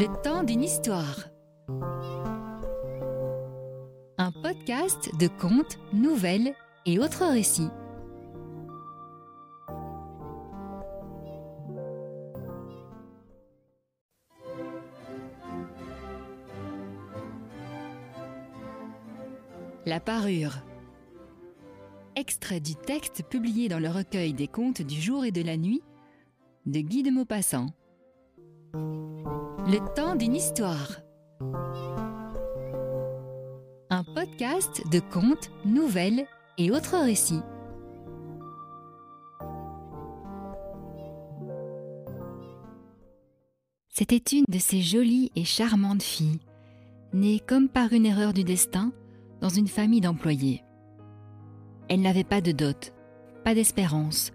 Le temps d'une histoire. Un podcast de contes, nouvelles et autres récits. La parure. Extrait du texte publié dans le recueil des contes du jour et de la nuit de Guy de Maupassant. Le temps d'une histoire. Un podcast de contes, nouvelles et autres récits. C'était une de ces jolies et charmantes filles, née comme par une erreur du destin dans une famille d'employés. Elle n'avait pas de dot, pas d'espérance,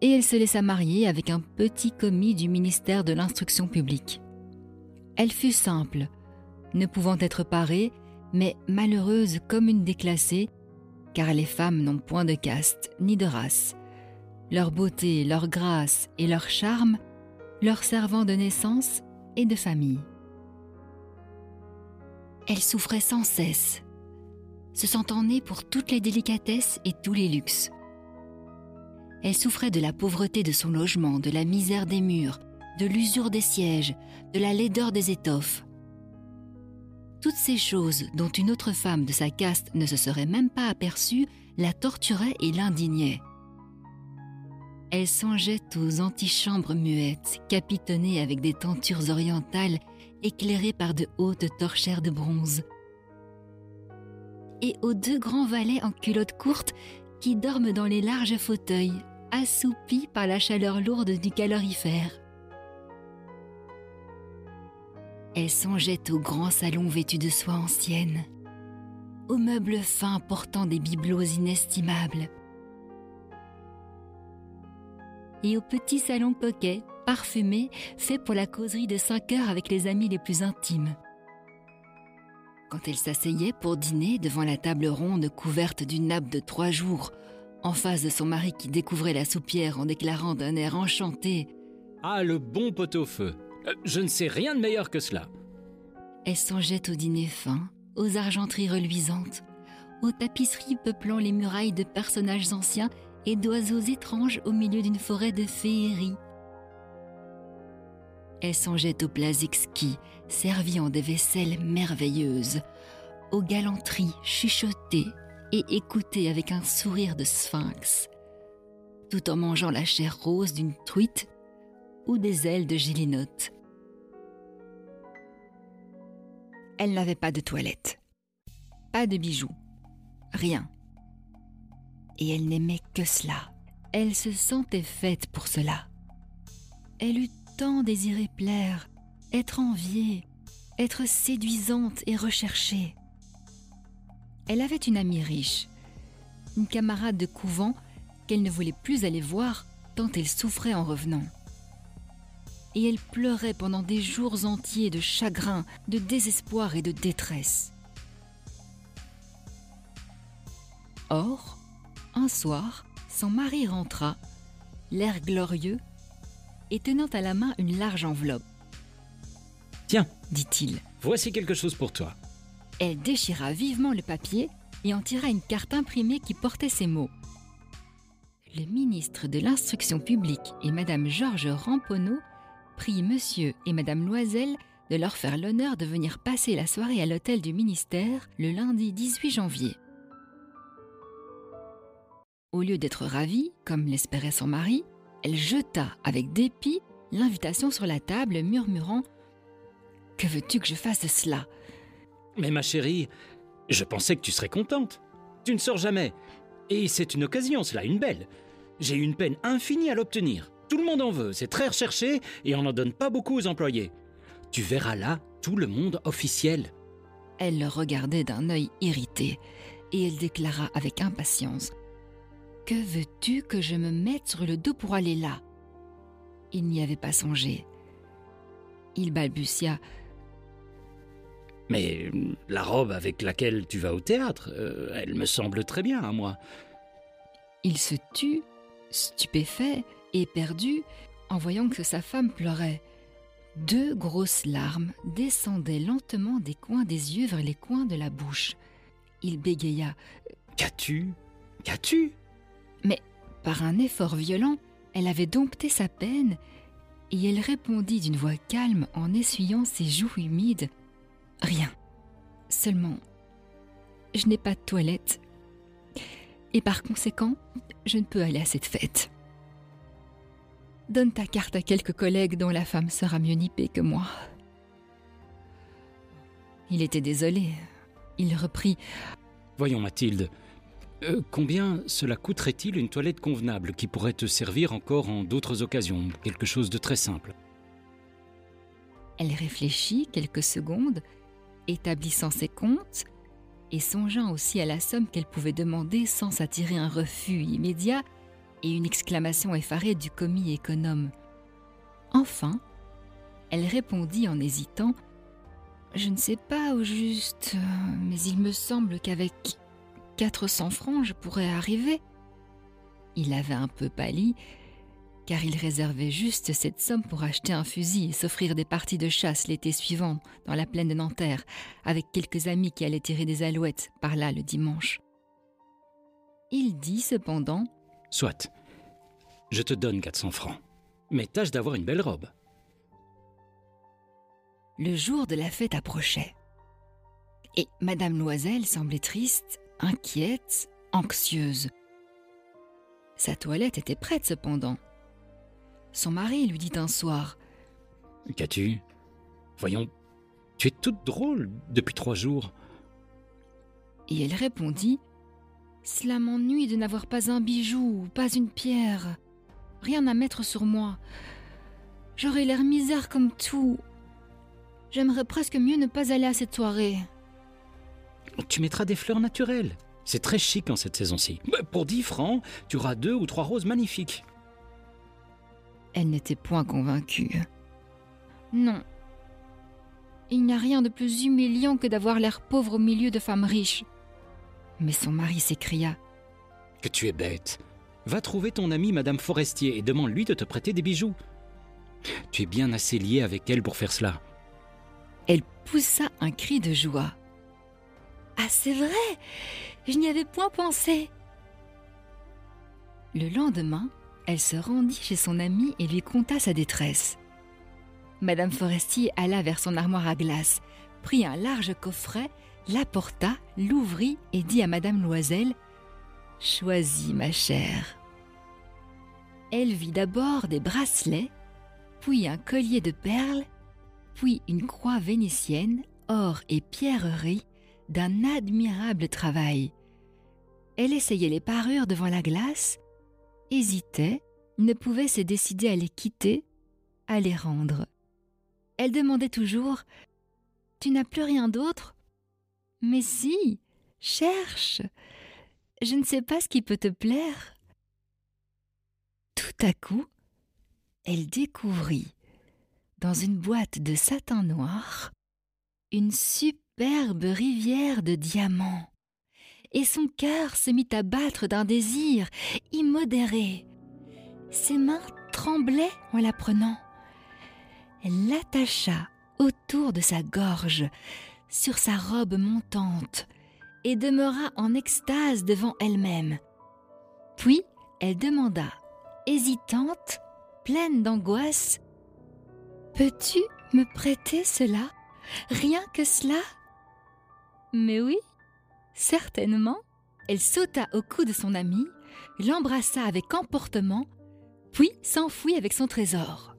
et elle se laissa marier avec un petit commis du ministère de l'Instruction publique. Elle fut simple, ne pouvant être parée, mais malheureuse comme une déclassée, car les femmes n'ont point de caste ni de race. Leur beauté, leur grâce et leur charme leur servant de naissance et de famille. Elle souffrait sans cesse, se sentant née pour toutes les délicatesses et tous les luxes. Elle souffrait de la pauvreté de son logement, de la misère des murs, de l'usure des sièges, de la laideur des étoffes. Toutes ces choses dont une autre femme de sa caste ne se serait même pas aperçue la torturaient et l'indignaient. Elle songeait aux antichambres muettes, capitonnées avec des tentures orientales éclairées par de hautes torchères de bronze, et aux deux grands valets en culottes courtes qui dorment dans les larges fauteuils, assoupis par la chaleur lourde du calorifère. Elle songeait au grand salon vêtu de soie ancienne, aux meubles fins portant des bibelots inestimables, et au petit salon coquet, parfumé, fait pour la causerie de cinq heures avec les amis les plus intimes. Quand elle s'asseyait pour dîner devant la table ronde couverte d'une nappe de trois jours, en face de son mari qui découvrait la soupière en déclarant d'un air enchanté Ah, le bon pot-au-feu Je ne sais rien de meilleur que cela. Elle songeait au dîner fin, aux argenteries reluisantes, aux tapisseries peuplant les murailles de personnages anciens et d'oiseaux étranges au milieu d'une forêt de féerie. Elle songeait aux plats exquis, servis en des vaisselles merveilleuses, aux galanteries chuchotées et écoutées avec un sourire de sphinx, tout en mangeant la chair rose d'une truite ou des ailes de gélinote. Elle n'avait pas de toilette, pas de bijoux, rien. Et elle n'aimait que cela. Elle se sentait faite pour cela. Elle eut tant désiré plaire, être enviée, être séduisante et recherchée. Elle avait une amie riche, une camarade de couvent qu'elle ne voulait plus aller voir tant elle souffrait en revenant. Et elle pleurait pendant des jours entiers de chagrin, de désespoir et de détresse. Or, un soir, son mari rentra, l'air glorieux, et tenant à la main une large enveloppe. Tiens, dit-il. Voici quelque chose pour toi. Elle déchira vivement le papier et en tira une carte imprimée qui portait ces mots. Le ministre de l'Instruction publique et Madame Georges Ramponneau prient Monsieur et Madame Loisel de leur faire l'honneur de venir passer la soirée à l'hôtel du ministère le lundi 18 janvier. Au lieu d'être ravie, comme l'espérait son mari, elle jeta avec dépit l'invitation sur la table, murmurant ⁇ Que veux-tu que je fasse de cela ?⁇ Mais ma chérie, je pensais que tu serais contente. Tu ne sors jamais. Et c'est une occasion, cela, une belle. J'ai eu une peine infinie à l'obtenir. Tout le monde en veut, c'est très recherché et on n'en donne pas beaucoup aux employés. Tu verras là tout le monde officiel. Elle le regardait d'un œil irrité et elle déclara avec impatience que veux-tu que je me mette sur le dos pour aller là? Il n'y avait pas songé. Il balbutia. Mais la robe avec laquelle tu vas au théâtre, euh, elle me semble très bien à moi. Il se tut, stupéfait et perdu, en voyant que sa femme pleurait. Deux grosses larmes descendaient lentement des coins des yeux vers les coins de la bouche. Il bégaya. Qu'as-tu? Qu'as-tu? Mais, par un effort violent, elle avait dompté sa peine et elle répondit d'une voix calme en essuyant ses joues humides. Rien. Seulement, je n'ai pas de toilette. Et par conséquent, je ne peux aller à cette fête. Donne ta carte à quelques collègues dont la femme sera mieux nippée que moi. Il était désolé. Il reprit. Voyons, Mathilde. Euh, combien cela coûterait-il une toilette convenable qui pourrait te servir encore en d'autres occasions? Quelque chose de très simple. Elle réfléchit quelques secondes, établissant ses comptes et songeant aussi à la somme qu'elle pouvait demander sans s'attirer un refus immédiat et une exclamation effarée du commis économe. Enfin, elle répondit en hésitant Je ne sais pas au juste, mais il me semble qu'avec 400 francs je pourrais arriver. Il avait un peu pâli, car il réservait juste cette somme pour acheter un fusil et s'offrir des parties de chasse l'été suivant dans la plaine de Nanterre, avec quelques amis qui allaient tirer des alouettes par là le dimanche. Il dit cependant Soit. Je te donne 400 francs. Mais tâche d'avoir une belle robe. Le jour de la fête approchait. Et Madame Loisel semblait triste, inquiète, anxieuse. Sa toilette était prête cependant. Son mari lui dit un soir Qu'as-tu? Voyons, tu es toute drôle depuis trois jours. Et elle répondit Cela m'ennuie de n'avoir pas un bijou, pas une pierre, rien à mettre sur moi. J'aurais l'air misère comme tout. J'aimerais presque mieux ne pas aller à cette soirée. Tu mettras des fleurs naturelles. C'est très chic en cette saison-ci. Pour 10 francs, tu auras deux ou trois roses magnifiques. Elle n'était point convaincue. Non. Il n'y a rien de plus humiliant que d'avoir l'air pauvre au milieu de femmes riches. Mais son mari s'écria. Que tu es bête. Va trouver ton amie Madame Forestier et demande-lui de te prêter des bijoux. Tu es bien assez lié avec elle pour faire cela. Elle poussa un cri de joie. Ah, c'est vrai Je n'y avais point pensé. Le lendemain, elle se rendit chez son amie et lui conta sa détresse. Madame Forestier alla vers son armoire à glace, prit un large coffret, l'apporta, l'ouvrit et dit à Madame Loisel Choisis, ma chère. Elle vit d'abord des bracelets, puis un collier de perles, puis une croix vénitienne, or et pierreries, d'un admirable travail. Elle essayait les parures devant la glace, hésitait, ne pouvait se décider à les quitter, à les rendre. Elle demandait toujours Tu n'as plus rien d'autre? Mais si, cherche. Je ne sais pas ce qui peut te plaire. Tout à coup, elle découvrit, dans une boîte de satin noir, une superbe rivière de diamants, et son cœur se mit à battre d'un désir immodéré. Ses mains tremblaient en la prenant. Elle l'attacha autour de sa gorge, sur sa robe montante, et demeura en extase devant elle-même. Puis elle demanda, hésitante, pleine d'angoisse, Peux-tu me prêter cela? Rien que cela Mais oui, certainement. Elle sauta au cou de son ami, l'embrassa avec emportement, puis s'enfuit avec son trésor.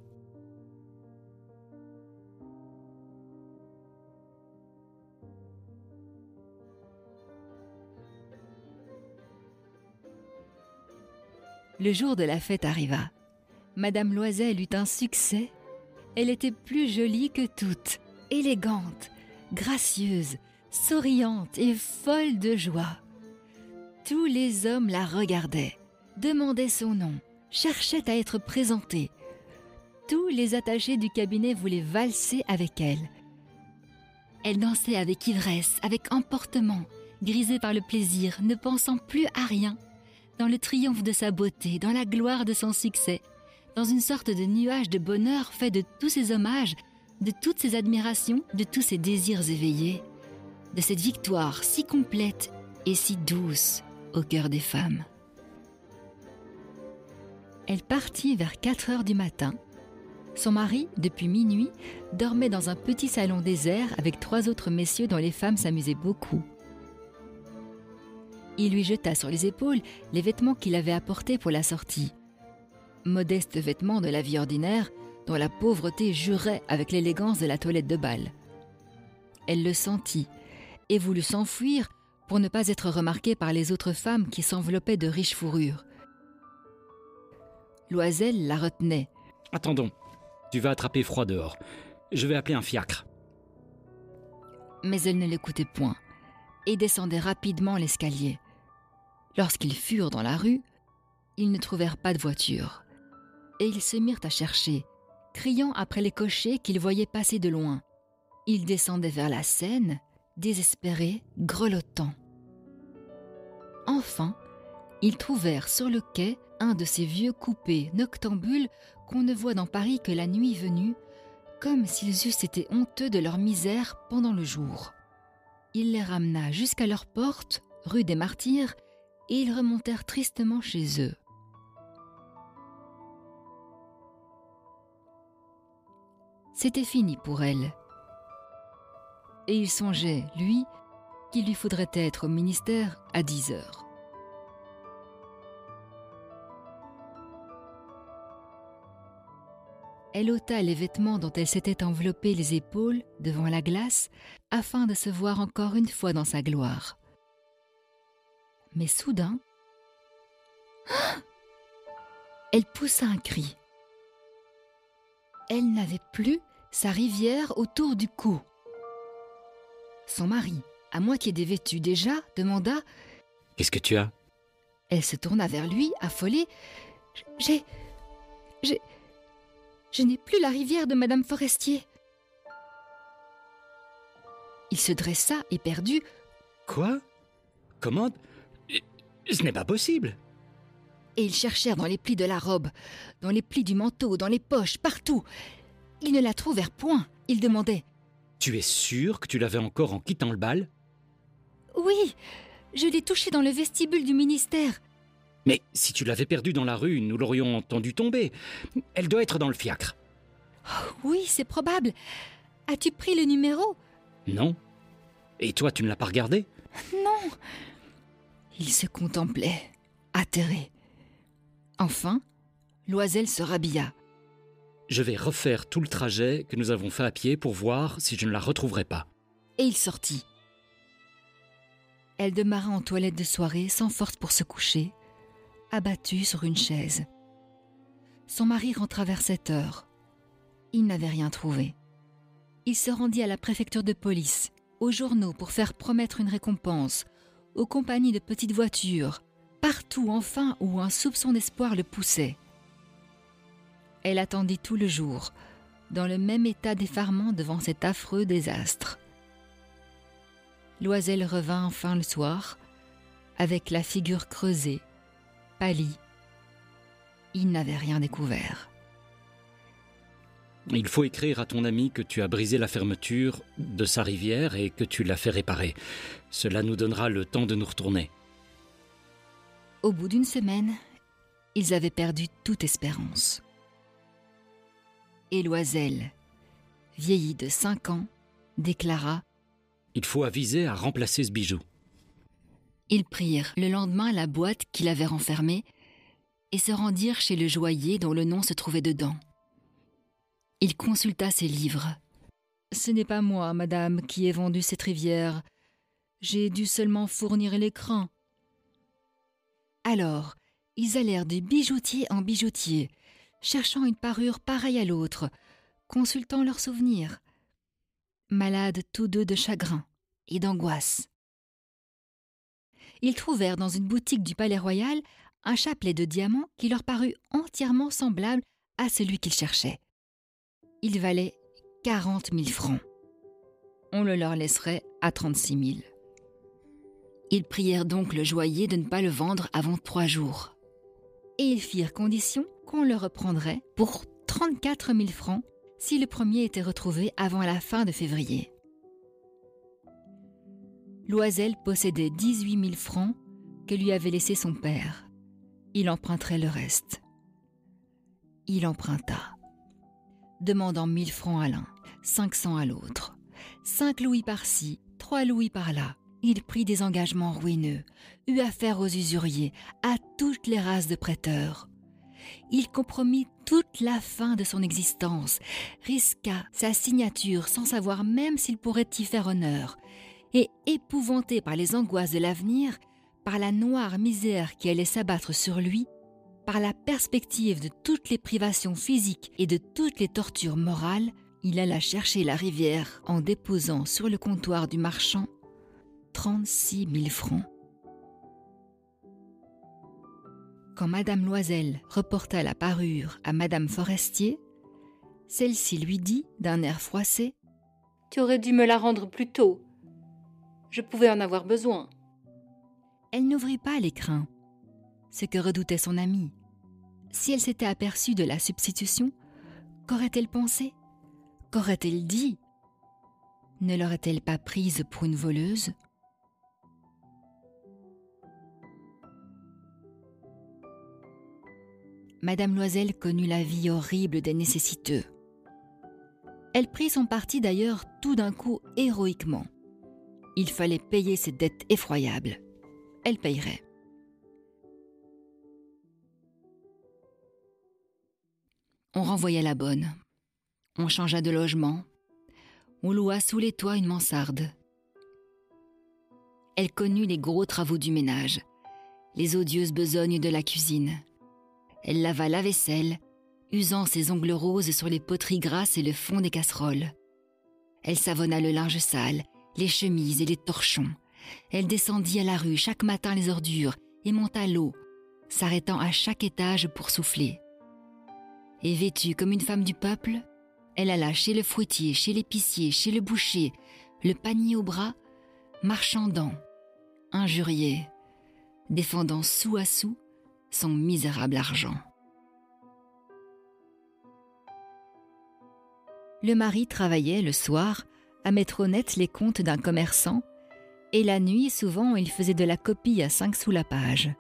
Le jour de la fête arriva. Madame Loisel eut un succès. Elle était plus jolie que toutes, élégante, gracieuse, souriante et folle de joie. Tous les hommes la regardaient, demandaient son nom, cherchaient à être présentés. Tous les attachés du cabinet voulaient valser avec elle. Elle dansait avec ivresse, avec emportement, grisée par le plaisir, ne pensant plus à rien, dans le triomphe de sa beauté, dans la gloire de son succès, dans une sorte de nuage de bonheur fait de tous ces hommages de toutes ces admirations, de tous ces désirs éveillés, de cette victoire si complète et si douce au cœur des femmes. Elle partit vers 4 heures du matin. Son mari, depuis minuit, dormait dans un petit salon désert avec trois autres messieurs dont les femmes s'amusaient beaucoup. Il lui jeta sur les épaules les vêtements qu'il avait apportés pour la sortie. Modestes vêtements de la vie ordinaire, dont la pauvreté jurait avec l'élégance de la toilette de bal. Elle le sentit et voulut s'enfuir pour ne pas être remarquée par les autres femmes qui s'enveloppaient de riches fourrures. Loisel la retenait. Attendons, tu vas attraper froid dehors. Je vais appeler un fiacre. Mais elle ne l'écoutait point et descendait rapidement l'escalier. Lorsqu'ils furent dans la rue, ils ne trouvèrent pas de voiture. Et ils se mirent à chercher, criant après les cochers qu'ils voyaient passer de loin. Ils descendaient vers la Seine, désespérés, grelottants. Enfin, ils trouvèrent sur le quai un de ces vieux coupés noctambules qu'on ne voit dans Paris que la nuit venue, comme s'ils eussent été honteux de leur misère pendant le jour. Il les ramena jusqu'à leur porte, rue des Martyrs, et ils remontèrent tristement chez eux. C'était fini pour elle. Et il songeait, lui, qu'il lui faudrait être au ministère à 10 heures. Elle ôta les vêtements dont elle s'était enveloppée les épaules devant la glace afin de se voir encore une fois dans sa gloire. Mais soudain, elle poussa un cri. Elle n'avait plus sa rivière autour du cou. Son mari, à moitié dévêtu déjà, demanda Qu'est-ce que tu as? Elle se tourna vers lui, affolée. J'ai. J'ai. Je n'ai plus la rivière de Madame Forestier. Il se dressa, éperdu. Quoi? Comment? Ce n'est pas possible. Et ils cherchèrent dans les plis de la robe, dans les plis du manteau, dans les poches, partout. Ils ne la trouvèrent point. Ils demandaient Tu es sûr que tu l'avais encore en quittant le bal? Oui, je l'ai touchée dans le vestibule du ministère. Mais si tu l'avais perdue dans la rue, nous l'aurions entendue tomber. Elle doit être dans le fiacre. Oh, oui, c'est probable. As-tu pris le numéro? Non. Et toi, tu ne l'as pas regardé Non. Il se contemplait, atterré. Enfin, Loisel se rhabilla. Je vais refaire tout le trajet que nous avons fait à pied pour voir si je ne la retrouverai pas. Et il sortit. Elle demeura en toilette de soirée sans force pour se coucher, abattue sur une chaise. Son mari rentra vers sept heures. Il n'avait rien trouvé. Il se rendit à la préfecture de police, aux journaux pour faire promettre une récompense, aux compagnies de petites voitures, partout enfin où un soupçon d'espoir le poussait. Elle attendit tout le jour, dans le même état d'effarement devant cet affreux désastre. Loisel revint enfin le soir, avec la figure creusée, pâlie. Il n'avait rien découvert. Il faut écrire à ton ami que tu as brisé la fermeture de sa rivière et que tu l'as fait réparer. Cela nous donnera le temps de nous retourner. Au bout d'une semaine, ils avaient perdu toute espérance. Et Loisel, vieilli de cinq ans, déclara Il faut aviser à remplacer ce bijou. Ils prirent le lendemain la boîte qu'il avait renfermée et se rendirent chez le joaillier dont le nom se trouvait dedans. Il consulta ses livres. Ce n'est pas moi, madame, qui ai vendu cette rivière. J'ai dû seulement fournir l'écran. Alors, ils allèrent de bijoutier en bijoutier, cherchant une parure pareille à l'autre, consultant leurs souvenirs, malades tous deux de chagrin et d'angoisse. Ils trouvèrent dans une boutique du Palais Royal un chapelet de diamants qui leur parut entièrement semblable à celui qu'ils cherchaient. Il valait quarante mille francs. On le leur laisserait à trente-six mille. Ils prièrent donc le joaillier de ne pas le vendre avant trois jours. Et ils firent condition qu'on le reprendrait pour 34 000 francs si le premier était retrouvé avant la fin de février. Loisel possédait 18 000 francs que lui avait laissé son père. Il emprunterait le reste. Il emprunta, demandant 1000 francs à l'un, 500 à l'autre, 5 louis par-ci, 3 louis par-là. Il prit des engagements ruineux, eut affaire aux usuriers, à toutes les races de prêteurs. Il compromit toute la fin de son existence, risqua sa signature sans savoir même s'il pourrait y faire honneur, et épouvanté par les angoisses de l'avenir, par la noire misère qui allait s'abattre sur lui, par la perspective de toutes les privations physiques et de toutes les tortures morales, il alla chercher la rivière en déposant sur le comptoir du marchand 36 000 francs. Quand Madame Loisel reporta la parure à Madame Forestier, celle-ci lui dit d'un air froissé Tu aurais dû me la rendre plus tôt. Je pouvais en avoir besoin. Elle n'ouvrit pas l'écrin, ce que redoutait son amie. Si elle s'était aperçue de la substitution, qu'aurait-elle pensé? Qu'aurait-elle dit? Ne l'aurait-elle pas prise pour une voleuse? Madame Loisel connut la vie horrible des nécessiteux. Elle prit son parti d'ailleurs tout d'un coup héroïquement. Il fallait payer ses dettes effroyables. Elle payerait. On renvoya la bonne. On changea de logement. On loua sous les toits une mansarde. Elle connut les gros travaux du ménage, les odieuses besognes de la cuisine. Elle lava la vaisselle, usant ses ongles roses sur les poteries grasses et le fond des casseroles. Elle savonna le linge sale, les chemises et les torchons. Elle descendit à la rue chaque matin les ordures et monta l'eau, s'arrêtant à chaque étage pour souffler. Et vêtue comme une femme du peuple, elle alla chez le fruitier, chez l'épicier, chez le boucher, le panier au bras, marchandant, injuriée, défendant sou à sou son misérable argent. Le mari travaillait le soir à mettre net les comptes d'un commerçant, et la nuit, souvent, il faisait de la copie à cinq sous la page.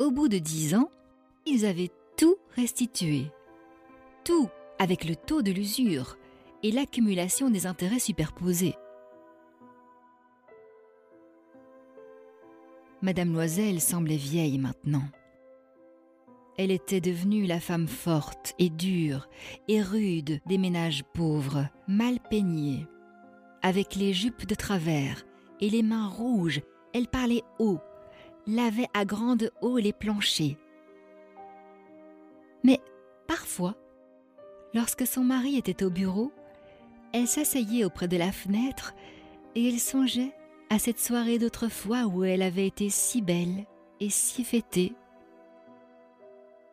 Au bout de dix ans, ils avaient tout restitué. Tout avec le taux de l'usure et l'accumulation des intérêts superposés. Madame Loisel semblait vieille maintenant. Elle était devenue la femme forte et dure et rude des ménages pauvres, mal peignés. Avec les jupes de travers et les mains rouges, elle parlait haut, lavait à grande eau les planchers. Mais parfois, lorsque son mari était au bureau, elle s'asseyait auprès de la fenêtre et elle songeait à cette soirée d'autrefois où elle avait été si belle et si fêtée.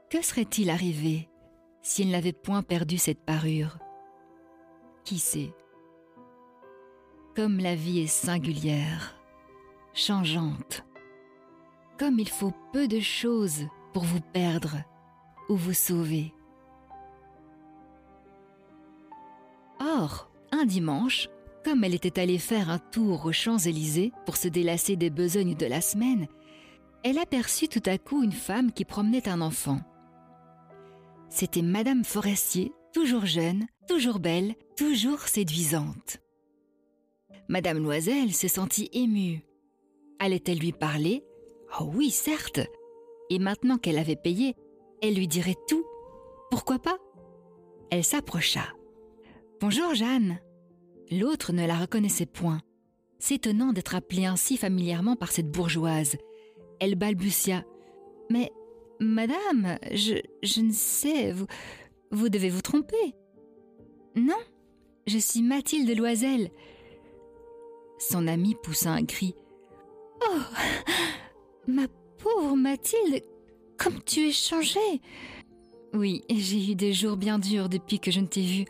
Que serait-il arrivé si elle n'avait point perdu cette parure? Qui sait? Comme la vie est singulière, changeante, comme il faut peu de choses pour vous perdre ou vous sauver. Or, un dimanche, comme elle était allée faire un tour aux Champs-Élysées pour se délasser des besognes de la semaine, elle aperçut tout à coup une femme qui promenait un enfant. C'était Madame Forestier, toujours jeune, toujours belle, toujours séduisante. Madame Loisel se sentit émue. Allait-elle lui parler Oh oui, certes. Et maintenant qu'elle avait payé, elle lui dirait tout. Pourquoi pas? Elle s'approcha. Bonjour Jeanne. L'autre ne la reconnaissait point, s'étonnant d'être appelée ainsi familièrement par cette bourgeoise. Elle balbutia. Mais Madame, je, je ne sais, vous, vous devez vous tromper. Non, je suis Mathilde Loisel. Son amie poussa un cri. Oh, ma pauvre Mathilde, comme tu es changée. Oui, j'ai eu des jours bien durs depuis que je ne t'ai vue,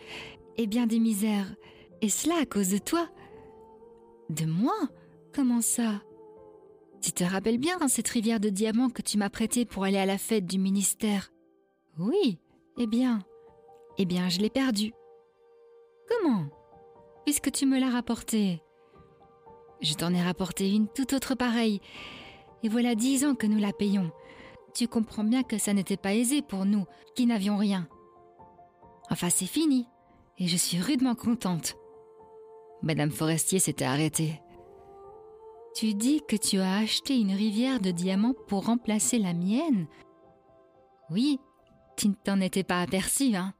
et bien des misères. Et cela à cause de toi. De moi? Comment ça? Tu te rappelles bien cette rivière de diamants que tu m'as prêtée pour aller à la fête du ministère? Oui, eh bien, eh bien, je l'ai perdue. Comment? Puisque tu me l'as rapportée. Je t'en ai rapporté une tout autre pareille. Et voilà dix ans que nous la payons. Tu comprends bien que ça n'était pas aisé pour nous, qui n'avions rien. Enfin, c'est fini, et je suis rudement contente. Madame Forestier s'était arrêtée. Tu dis que tu as acheté une rivière de diamants pour remplacer la mienne Oui, tu ne t'en étais pas aperçu, hein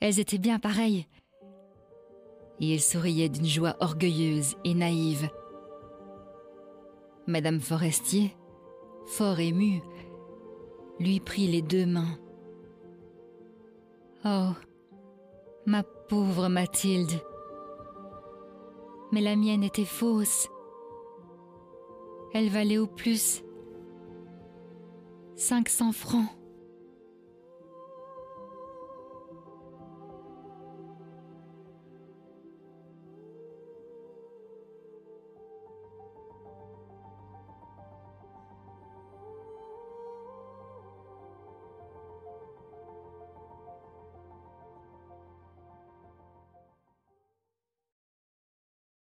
Elles étaient bien pareilles. Et elle souriait d'une joie orgueilleuse et naïve. Madame Forestier, fort émue, lui prit les deux mains. Oh, ma pauvre Mathilde. Mais la mienne était fausse. Elle valait au plus 500 francs.